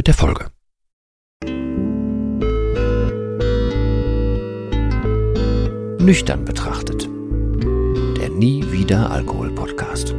mit der Folge. Nüchtern betrachtet. Der Nie wieder Alkohol Podcast.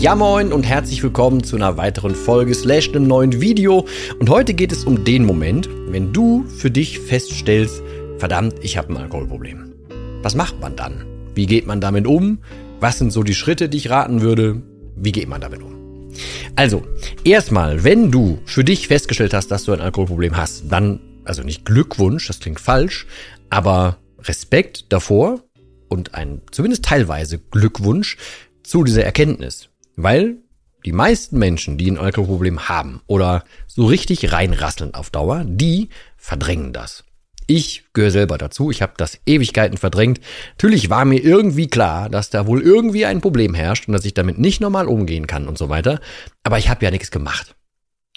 Ja moin und herzlich willkommen zu einer weiteren Folge slash einem neuen Video. Und heute geht es um den Moment, wenn du für dich feststellst, verdammt, ich habe ein Alkoholproblem. Was macht man dann? Wie geht man damit um? Was sind so die Schritte, die ich raten würde? Wie geht man damit um? Also, erstmal, wenn du für dich festgestellt hast, dass du ein Alkoholproblem hast, dann, also nicht Glückwunsch, das klingt falsch, aber Respekt davor und ein zumindest teilweise Glückwunsch zu dieser Erkenntnis. Weil die meisten Menschen, die ein Alkoholproblem haben oder so richtig reinrasseln auf Dauer, die verdrängen das. Ich gehöre selber dazu, ich habe das Ewigkeiten verdrängt. Natürlich war mir irgendwie klar, dass da wohl irgendwie ein Problem herrscht und dass ich damit nicht normal umgehen kann und so weiter, aber ich habe ja nichts gemacht.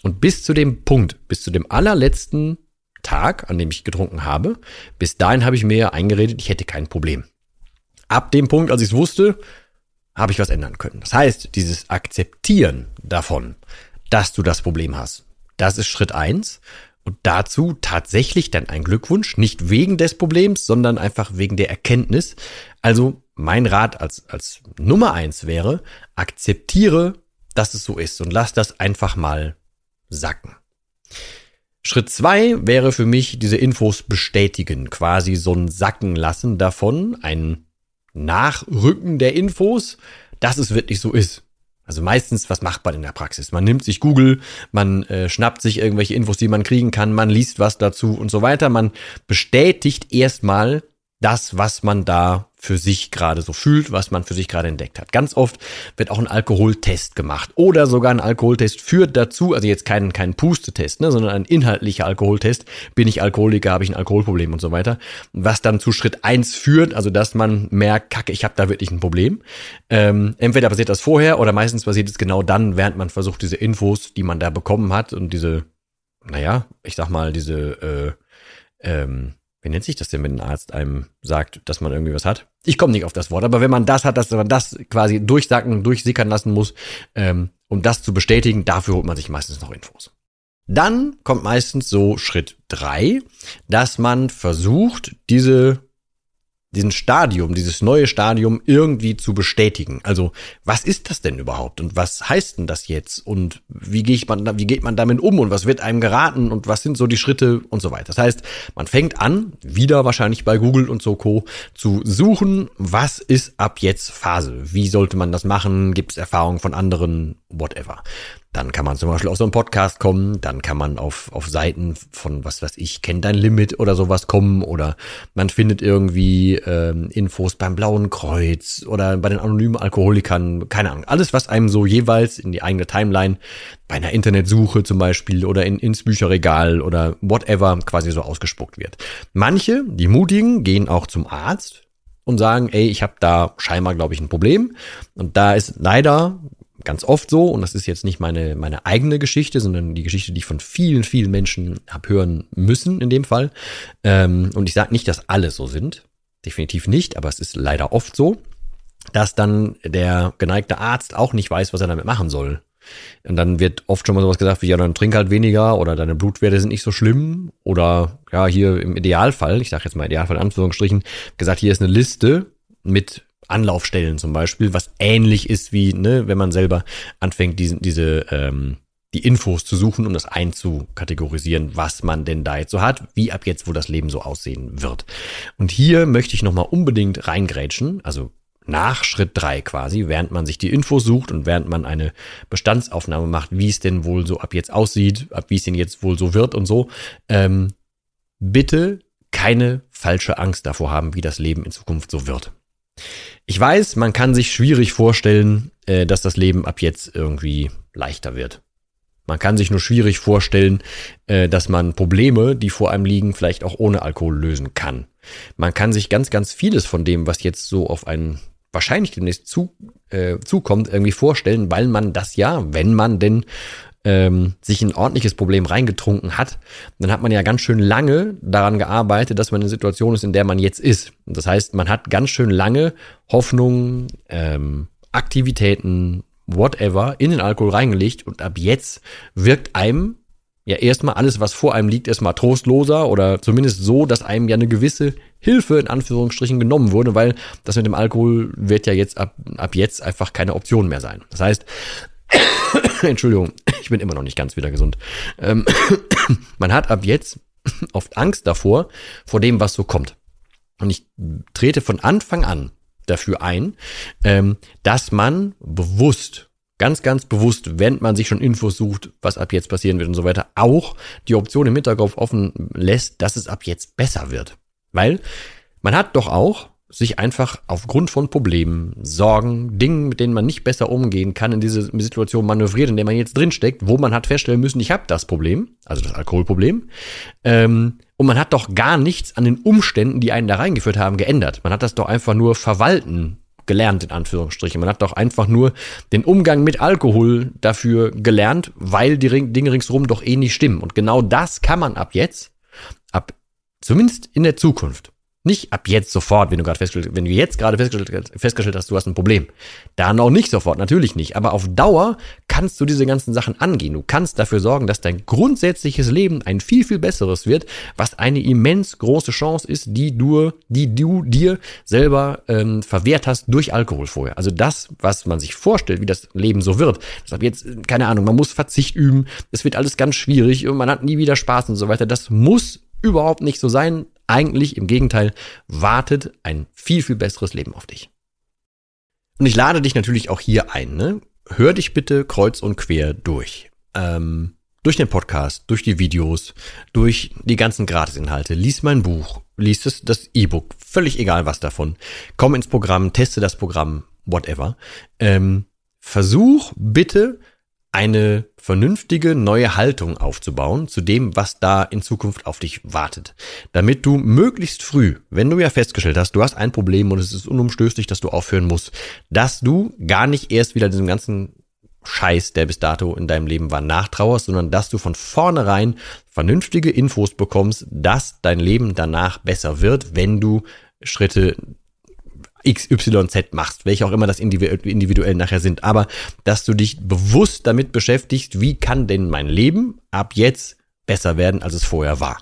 Und bis zu dem Punkt, bis zu dem allerletzten Tag, an dem ich getrunken habe, bis dahin habe ich mir eingeredet, ich hätte kein Problem. Ab dem Punkt, als ich es wusste, habe ich was ändern können. Das heißt, dieses Akzeptieren davon, dass du das Problem hast, das ist Schritt eins. Und dazu tatsächlich dann ein Glückwunsch, nicht wegen des Problems, sondern einfach wegen der Erkenntnis. Also mein Rat als, als Nummer eins wäre, akzeptiere, dass es so ist und lass das einfach mal sacken. Schritt zwei wäre für mich diese Infos bestätigen, quasi so ein Sacken lassen davon, ein Nachrücken der Infos, dass es wirklich so ist. Also meistens, was macht man in der Praxis? Man nimmt sich Google, man äh, schnappt sich irgendwelche Infos, die man kriegen kann, man liest was dazu und so weiter. Man bestätigt erstmal das, was man da für sich gerade so fühlt, was man für sich gerade entdeckt hat. Ganz oft wird auch ein Alkoholtest gemacht oder sogar ein Alkoholtest führt dazu, also jetzt kein, kein Pustetest, ne, sondern ein inhaltlicher Alkoholtest. Bin ich Alkoholiker, habe ich ein Alkoholproblem und so weiter. Was dann zu Schritt eins führt, also dass man merkt, kacke, ich habe da wirklich ein Problem. Ähm, entweder passiert das vorher oder meistens passiert es genau dann, während man versucht, diese Infos, die man da bekommen hat und diese, naja, ich sag mal, diese äh, ähm, wie nennt sich das denn, wenn ein Arzt einem sagt, dass man irgendwie was hat? Ich komme nicht auf das Wort, aber wenn man das hat, dass man das quasi durchsacken, durchsickern lassen muss, ähm, um das zu bestätigen, dafür holt man sich meistens noch Infos. Dann kommt meistens so Schritt drei, dass man versucht, diese diesen Stadium, dieses neue Stadium irgendwie zu bestätigen. Also, was ist das denn überhaupt und was heißt denn das jetzt und wie geht man, wie geht man damit um und was wird einem geraten und was sind so die Schritte und so weiter. Das heißt, man fängt an, wieder wahrscheinlich bei Google und so Co. zu suchen, was ist ab jetzt Phase? Wie sollte man das machen? Gibt es Erfahrungen von anderen? Whatever. Dann kann man zum Beispiel auf so einen Podcast kommen, dann kann man auf, auf Seiten von, was weiß ich, kennt dein Limit oder sowas kommen oder man findet irgendwie ähm, Infos beim Blauen Kreuz oder bei den anonymen Alkoholikern, keine Ahnung. Alles, was einem so jeweils in die eigene Timeline bei einer Internetsuche zum Beispiel oder in, ins Bücherregal oder whatever quasi so ausgespuckt wird. Manche, die Mutigen, gehen auch zum Arzt und sagen, ey, ich habe da scheinbar, glaube ich, ein Problem. Und da ist leider ganz oft so, und das ist jetzt nicht meine, meine eigene Geschichte, sondern die Geschichte, die ich von vielen, vielen Menschen habe hören müssen in dem Fall. Ähm, und ich sage nicht, dass alle so sind. Definitiv nicht, aber es ist leider oft so, dass dann der geneigte Arzt auch nicht weiß, was er damit machen soll. Und dann wird oft schon mal sowas gesagt wie, ja, dann trink halt weniger oder deine Blutwerte sind nicht so schlimm. Oder ja, hier im Idealfall, ich sage jetzt mal Idealfall in Anführungsstrichen, gesagt, hier ist eine Liste mit Anlaufstellen zum Beispiel, was ähnlich ist wie, ne, wenn man selber anfängt, diese, diese ähm, die Infos zu suchen, um das einzukategorisieren, was man denn da jetzt so hat, wie ab jetzt, wo das Leben so aussehen wird. Und hier möchte ich nochmal unbedingt reingrätschen, also nach Schritt drei quasi, während man sich die Infos sucht und während man eine Bestandsaufnahme macht, wie es denn wohl so ab jetzt aussieht, ab wie es denn jetzt wohl so wird und so, ähm, bitte keine falsche Angst davor haben, wie das Leben in Zukunft so wird. Ich weiß, man kann sich schwierig vorstellen, äh, dass das Leben ab jetzt irgendwie leichter wird. Man kann sich nur schwierig vorstellen, äh, dass man Probleme, die vor einem liegen, vielleicht auch ohne Alkohol lösen kann. Man kann sich ganz, ganz vieles von dem, was jetzt so auf einen wahrscheinlich demnächst zu, äh, zukommt, irgendwie vorstellen, weil man das ja, wenn man denn ähm, sich ein ordentliches Problem reingetrunken hat, dann hat man ja ganz schön lange daran gearbeitet, dass man in der Situation ist, in der man jetzt ist. Das heißt, man hat ganz schön lange Hoffnungen, ähm, Aktivitäten, whatever, in den Alkohol reingelegt und ab jetzt wirkt einem ja erstmal alles, was vor einem liegt, erstmal trostloser oder zumindest so, dass einem ja eine gewisse Hilfe in Anführungsstrichen genommen wurde, weil das mit dem Alkohol wird ja jetzt ab, ab jetzt einfach keine Option mehr sein. Das heißt, Entschuldigung, ich bin immer noch nicht ganz wieder gesund. Ähm, man hat ab jetzt oft Angst davor, vor dem, was so kommt. Und ich trete von Anfang an dafür ein, ähm, dass man bewusst, ganz, ganz bewusst, wenn man sich schon Infos sucht, was ab jetzt passieren wird und so weiter, auch die Option im Hinterkopf offen lässt, dass es ab jetzt besser wird. Weil man hat doch auch sich einfach aufgrund von Problemen, Sorgen, Dingen, mit denen man nicht besser umgehen kann, in diese Situation manövriert, in der man jetzt drinsteckt, wo man hat feststellen müssen, ich habe das Problem, also das Alkoholproblem, ähm, und man hat doch gar nichts an den Umständen, die einen da reingeführt haben, geändert. Man hat das doch einfach nur verwalten gelernt, in Anführungsstrichen. Man hat doch einfach nur den Umgang mit Alkohol dafür gelernt, weil die Dinge ringsherum doch eh nicht stimmen. Und genau das kann man ab jetzt, ab zumindest in der Zukunft, nicht ab jetzt sofort, wenn du gerade festgestellt, wenn du jetzt gerade festgestellt, festgestellt hast, du hast ein Problem. Da noch nicht sofort, natürlich nicht. Aber auf Dauer kannst du diese ganzen Sachen angehen. Du kannst dafür sorgen, dass dein grundsätzliches Leben ein viel, viel besseres wird, was eine immens große Chance ist, die du, die du dir selber ähm, verwehrt hast durch Alkohol vorher. Also das, was man sich vorstellt, wie das Leben so wird. Deshalb jetzt, keine Ahnung, man muss Verzicht üben, es wird alles ganz schwierig und man hat nie wieder Spaß und so weiter. Das muss überhaupt nicht so sein. Eigentlich im Gegenteil, wartet ein viel, viel besseres Leben auf dich. Und ich lade dich natürlich auch hier ein. Ne? Hör dich bitte kreuz und quer durch. Ähm, durch den Podcast, durch die Videos, durch die ganzen Gratisinhalte. Lies mein Buch, lies das, das E-Book, völlig egal was davon. Komm ins Programm, teste das Programm, whatever. Ähm, versuch bitte eine vernünftige neue Haltung aufzubauen zu dem, was da in Zukunft auf dich wartet. Damit du möglichst früh, wenn du ja festgestellt hast, du hast ein Problem und es ist unumstößlich, dass du aufhören musst, dass du gar nicht erst wieder diesem ganzen Scheiß, der bis dato in deinem Leben war, nachtrauerst, sondern dass du von vornherein vernünftige Infos bekommst, dass dein Leben danach besser wird, wenn du Schritte XYZ machst, welche auch immer das individuell nachher sind, aber dass du dich bewusst damit beschäftigst, wie kann denn mein Leben ab jetzt besser werden, als es vorher war.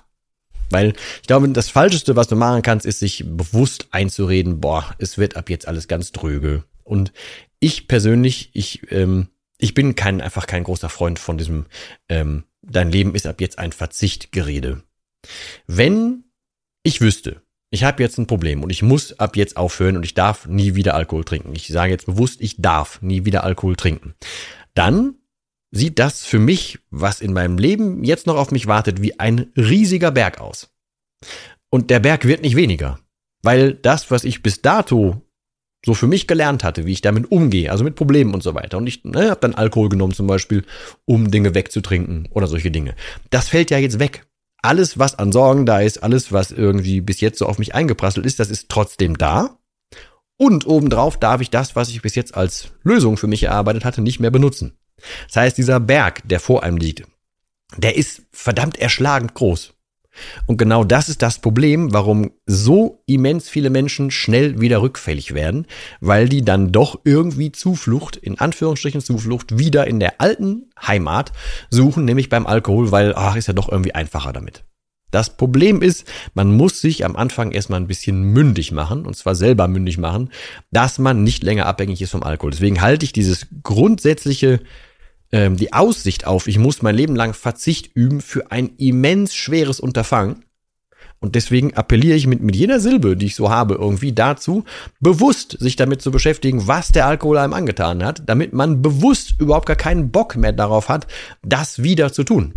Weil ich glaube, das Falscheste, was du machen kannst, ist sich bewusst einzureden, boah, es wird ab jetzt alles ganz dröge. Und ich persönlich, ich, ähm, ich bin kein, einfach kein großer Freund von diesem, ähm, dein Leben ist ab jetzt ein Verzichtgerede. Wenn ich wüsste, ich habe jetzt ein Problem und ich muss ab jetzt aufhören und ich darf nie wieder Alkohol trinken. Ich sage jetzt bewusst, ich darf nie wieder Alkohol trinken. Dann sieht das für mich, was in meinem Leben jetzt noch auf mich wartet, wie ein riesiger Berg aus. Und der Berg wird nicht weniger, weil das, was ich bis dato so für mich gelernt hatte, wie ich damit umgehe, also mit Problemen und so weiter. Und ich ne, habe dann Alkohol genommen zum Beispiel, um Dinge wegzutrinken oder solche Dinge. Das fällt ja jetzt weg alles, was an Sorgen da ist, alles, was irgendwie bis jetzt so auf mich eingeprasselt ist, das ist trotzdem da. Und obendrauf darf ich das, was ich bis jetzt als Lösung für mich erarbeitet hatte, nicht mehr benutzen. Das heißt, dieser Berg, der vor einem liegt, der ist verdammt erschlagend groß. Und genau das ist das Problem, warum so immens viele Menschen schnell wieder rückfällig werden, weil die dann doch irgendwie Zuflucht, in Anführungsstrichen Zuflucht, wieder in der alten Heimat suchen, nämlich beim Alkohol, weil, ach, ist ja doch irgendwie einfacher damit. Das Problem ist, man muss sich am Anfang erstmal ein bisschen mündig machen, und zwar selber mündig machen, dass man nicht länger abhängig ist vom Alkohol. Deswegen halte ich dieses grundsätzliche ähm, die Aussicht auf, ich muss mein Leben lang Verzicht üben für ein immens schweres Unterfangen. Und deswegen appelliere ich mit, mit jeder Silbe, die ich so habe, irgendwie dazu, bewusst sich damit zu beschäftigen, was der Alkohol einem angetan hat, damit man bewusst überhaupt gar keinen Bock mehr darauf hat, das wieder zu tun.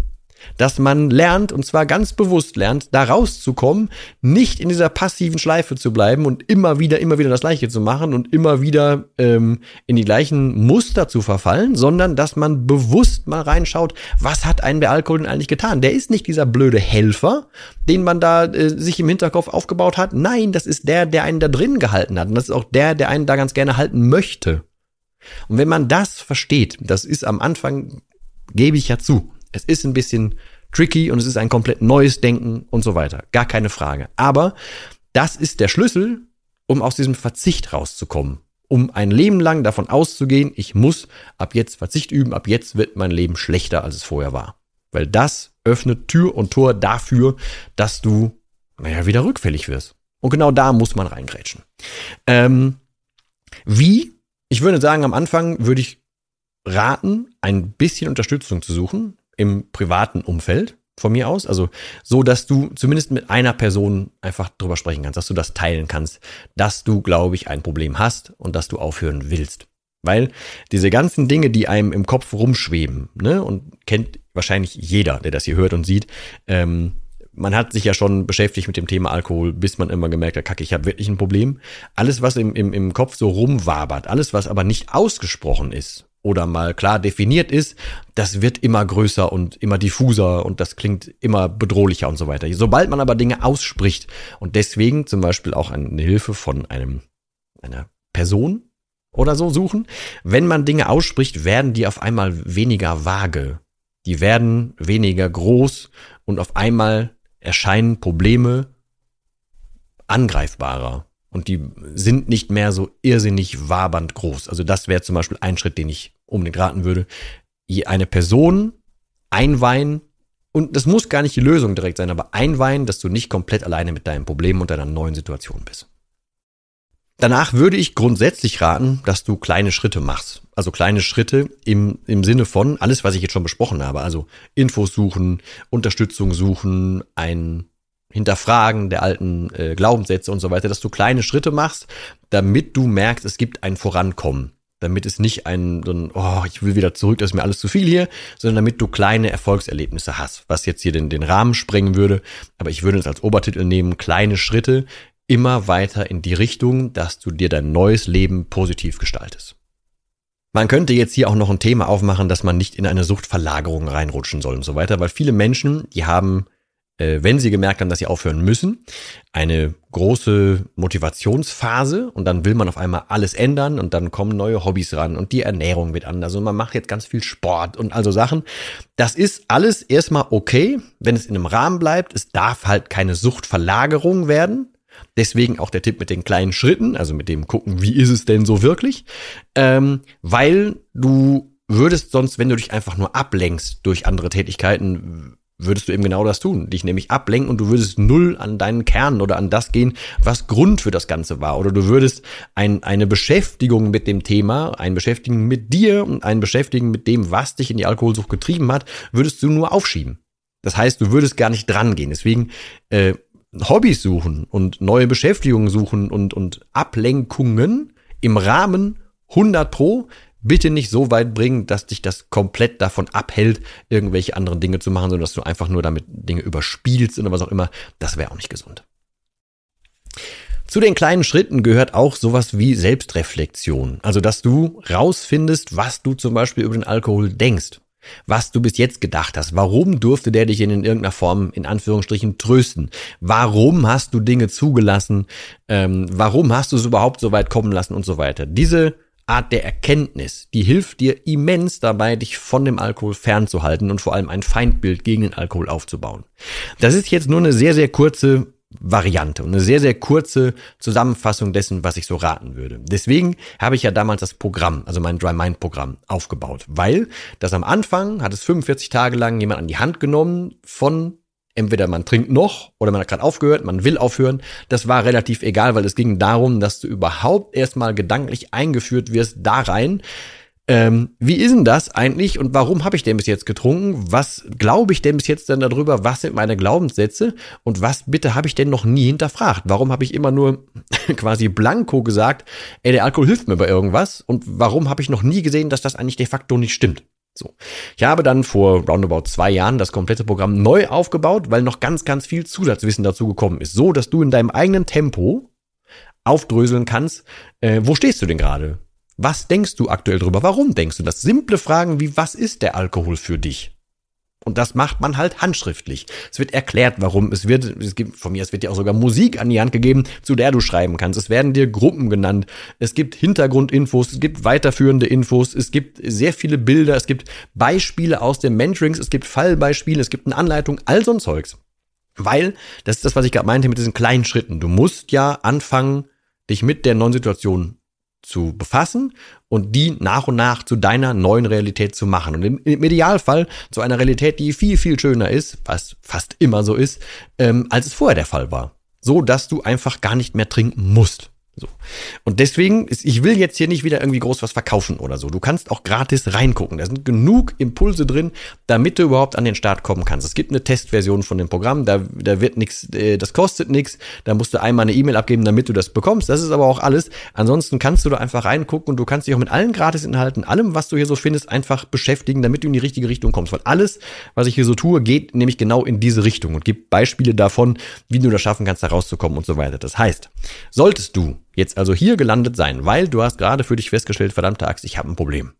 Dass man lernt, und zwar ganz bewusst lernt, da rauszukommen, nicht in dieser passiven Schleife zu bleiben und immer wieder, immer wieder das Gleiche zu machen und immer wieder ähm, in die gleichen Muster zu verfallen, sondern dass man bewusst mal reinschaut, was hat einen der Alkohol denn eigentlich getan? Der ist nicht dieser blöde Helfer, den man da äh, sich im Hinterkopf aufgebaut hat. Nein, das ist der, der einen da drin gehalten hat. Und das ist auch der, der einen da ganz gerne halten möchte. Und wenn man das versteht, das ist am Anfang, gebe ich ja zu, es ist ein bisschen tricky und es ist ein komplett neues Denken und so weiter. Gar keine Frage. Aber das ist der Schlüssel, um aus diesem Verzicht rauszukommen. Um ein Leben lang davon auszugehen, ich muss ab jetzt Verzicht üben, ab jetzt wird mein Leben schlechter, als es vorher war. Weil das öffnet Tür und Tor dafür, dass du, naja, wieder rückfällig wirst. Und genau da muss man reingrätschen. Ähm, wie? Ich würde sagen, am Anfang würde ich raten, ein bisschen Unterstützung zu suchen im privaten Umfeld von mir aus. Also so, dass du zumindest mit einer Person einfach drüber sprechen kannst, dass du das teilen kannst, dass du, glaube ich, ein Problem hast und dass du aufhören willst. Weil diese ganzen Dinge, die einem im Kopf rumschweben, ne, und kennt wahrscheinlich jeder, der das hier hört und sieht, ähm, man hat sich ja schon beschäftigt mit dem Thema Alkohol, bis man immer gemerkt hat, kacke, ich habe wirklich ein Problem. Alles, was im, im, im Kopf so rumwabert, alles, was aber nicht ausgesprochen ist, oder mal klar definiert ist, das wird immer größer und immer diffuser und das klingt immer bedrohlicher und so weiter. Sobald man aber Dinge ausspricht und deswegen zum Beispiel auch eine Hilfe von einem, einer Person oder so suchen, wenn man Dinge ausspricht, werden die auf einmal weniger vage. Die werden weniger groß und auf einmal erscheinen Probleme angreifbarer und die sind nicht mehr so irrsinnig wabernd groß. Also das wäre zum Beispiel ein Schritt, den ich unbedingt raten würde. Eine Person einweihen und das muss gar nicht die Lösung direkt sein, aber einweihen, dass du nicht komplett alleine mit deinem Problem und deiner neuen Situation bist. Danach würde ich grundsätzlich raten, dass du kleine Schritte machst. Also kleine Schritte im, im Sinne von alles, was ich jetzt schon besprochen habe. Also Infos suchen, Unterstützung suchen, ein Hinterfragen der alten äh, Glaubenssätze und so weiter, dass du kleine Schritte machst, damit du merkst, es gibt ein Vorankommen. Damit es nicht ein, so ein, oh, ich will wieder zurück, das ist mir alles zu viel hier, sondern damit du kleine Erfolgserlebnisse hast, was jetzt hier den, den Rahmen sprengen würde. Aber ich würde es als Obertitel nehmen, kleine Schritte immer weiter in die Richtung, dass du dir dein neues Leben positiv gestaltest. Man könnte jetzt hier auch noch ein Thema aufmachen, dass man nicht in eine Suchtverlagerung reinrutschen soll und so weiter, weil viele Menschen, die haben wenn sie gemerkt haben, dass sie aufhören müssen, eine große Motivationsphase und dann will man auf einmal alles ändern und dann kommen neue Hobbys ran und die Ernährung wird anders und man macht jetzt ganz viel Sport und also Sachen. Das ist alles erstmal okay, wenn es in einem Rahmen bleibt. Es darf halt keine Suchtverlagerung werden. Deswegen auch der Tipp mit den kleinen Schritten, also mit dem gucken, wie ist es denn so wirklich, ähm, weil du würdest sonst, wenn du dich einfach nur ablenkst durch andere Tätigkeiten, würdest du eben genau das tun, dich nämlich ablenken und du würdest null an deinen Kern oder an das gehen, was Grund für das Ganze war. Oder du würdest ein, eine Beschäftigung mit dem Thema, ein Beschäftigen mit dir und ein Beschäftigen mit dem, was dich in die Alkoholsucht getrieben hat, würdest du nur aufschieben. Das heißt, du würdest gar nicht dran gehen. Deswegen äh, Hobbys suchen und neue Beschäftigungen suchen und, und Ablenkungen im Rahmen 100 Pro bitte nicht so weit bringen, dass dich das komplett davon abhält, irgendwelche anderen Dinge zu machen, sondern dass du einfach nur damit Dinge überspielst oder was auch immer. Das wäre auch nicht gesund. Zu den kleinen Schritten gehört auch sowas wie Selbstreflexion. Also, dass du rausfindest, was du zum Beispiel über den Alkohol denkst. Was du bis jetzt gedacht hast. Warum durfte der dich in irgendeiner Form, in Anführungsstrichen, trösten? Warum hast du Dinge zugelassen? Ähm, warum hast du es überhaupt so weit kommen lassen und so weiter? Diese Art der Erkenntnis, die hilft dir immens dabei, dich von dem Alkohol fernzuhalten und vor allem ein Feindbild gegen den Alkohol aufzubauen. Das ist jetzt nur eine sehr, sehr kurze Variante und eine sehr, sehr kurze Zusammenfassung dessen, was ich so raten würde. Deswegen habe ich ja damals das Programm, also mein Dry Mind Programm aufgebaut, weil das am Anfang hat es 45 Tage lang jemand an die Hand genommen von entweder man trinkt noch oder man hat gerade aufgehört, man will aufhören. Das war relativ egal, weil es ging darum, dass du überhaupt erstmal gedanklich eingeführt wirst da rein. Ähm, wie ist denn das eigentlich und warum habe ich denn bis jetzt getrunken? Was glaube ich denn bis jetzt denn darüber? Was sind meine Glaubenssätze? Und was bitte habe ich denn noch nie hinterfragt? Warum habe ich immer nur quasi blanko gesagt, ey, der Alkohol hilft mir bei irgendwas? Und warum habe ich noch nie gesehen, dass das eigentlich de facto nicht stimmt? So. Ich habe dann vor roundabout zwei Jahren das komplette Programm neu aufgebaut, weil noch ganz, ganz viel Zusatzwissen dazu gekommen ist. So, dass du in deinem eigenen Tempo aufdröseln kannst, äh, wo stehst du denn gerade? Was denkst du aktuell drüber? Warum denkst du das? Simple Fragen wie, was ist der Alkohol für dich? Und das macht man halt handschriftlich. Es wird erklärt, warum. Es wird, es gibt, von mir, es wird dir auch sogar Musik an die Hand gegeben, zu der du schreiben kannst. Es werden dir Gruppen genannt. Es gibt Hintergrundinfos, es gibt weiterführende Infos, es gibt sehr viele Bilder, es gibt Beispiele aus den Mentorings, es gibt Fallbeispiele, es gibt eine Anleitung, all so ein Zeugs. Weil, das ist das, was ich gerade meinte mit diesen kleinen Schritten. Du musst ja anfangen, dich mit der neuen Situation zu befassen und die nach und nach zu deiner neuen Realität zu machen. Und im, Idealfall zu einer Realität, die viel, viel schöner ist, was fast immer so ist, ähm, als es vorher der Fall war. So, dass du einfach gar nicht mehr trinken musst. So. Und deswegen, ist, ich will jetzt hier nicht wieder irgendwie groß was verkaufen oder so. Du kannst auch gratis reingucken. Da sind genug Impulse drin, damit du überhaupt an den Start kommen kannst. Es gibt eine Testversion von dem Programm, da, da wird nichts, äh, das kostet nichts. Da musst du einmal eine E-Mail abgeben, damit du das bekommst. Das ist aber auch alles. Ansonsten kannst du da einfach reingucken und du kannst dich auch mit allen Gratisinhalten, allem, was du hier so findest, einfach beschäftigen, damit du in die richtige Richtung kommst. Weil alles, was ich hier so tue, geht nämlich genau in diese Richtung und gibt Beispiele davon, wie du das schaffen kannst, da rauszukommen und so weiter. Das heißt, solltest du jetzt also hier gelandet sein, weil du hast gerade für dich festgestellt, verdammte Axt, ich habe ein Problem,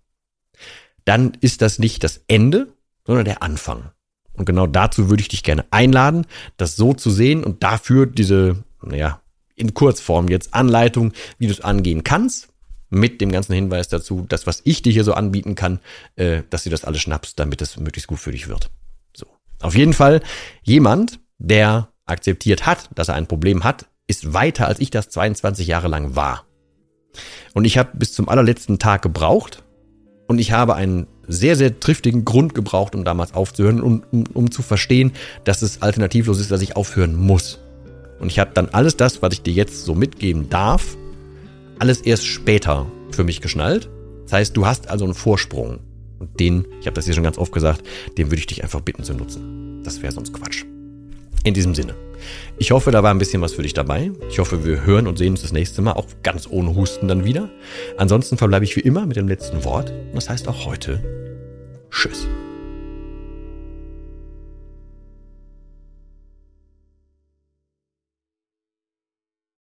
dann ist das nicht das Ende, sondern der Anfang. Und genau dazu würde ich dich gerne einladen, das so zu sehen und dafür diese, naja, in Kurzform jetzt Anleitung, wie du es angehen kannst, mit dem ganzen Hinweis dazu, das, was ich dir hier so anbieten kann, äh, dass du das alles schnappst, damit es möglichst gut für dich wird. So. Auf jeden Fall jemand, der akzeptiert hat, dass er ein Problem hat, ist weiter, als ich das 22 Jahre lang war. Und ich habe bis zum allerletzten Tag gebraucht und ich habe einen sehr, sehr triftigen Grund gebraucht, um damals aufzuhören, um, um, um zu verstehen, dass es alternativlos ist, dass ich aufhören muss. Und ich habe dann alles das, was ich dir jetzt so mitgeben darf, alles erst später für mich geschnallt. Das heißt, du hast also einen Vorsprung. Und den, ich habe das hier schon ganz oft gesagt, den würde ich dich einfach bitten zu nutzen. Das wäre sonst Quatsch. In diesem Sinne. Ich hoffe, da war ein bisschen was für dich dabei. Ich hoffe, wir hören und sehen uns das nächste Mal, auch ganz ohne Husten dann wieder. Ansonsten verbleibe ich wie immer mit dem letzten Wort. Und das heißt auch heute Tschüss.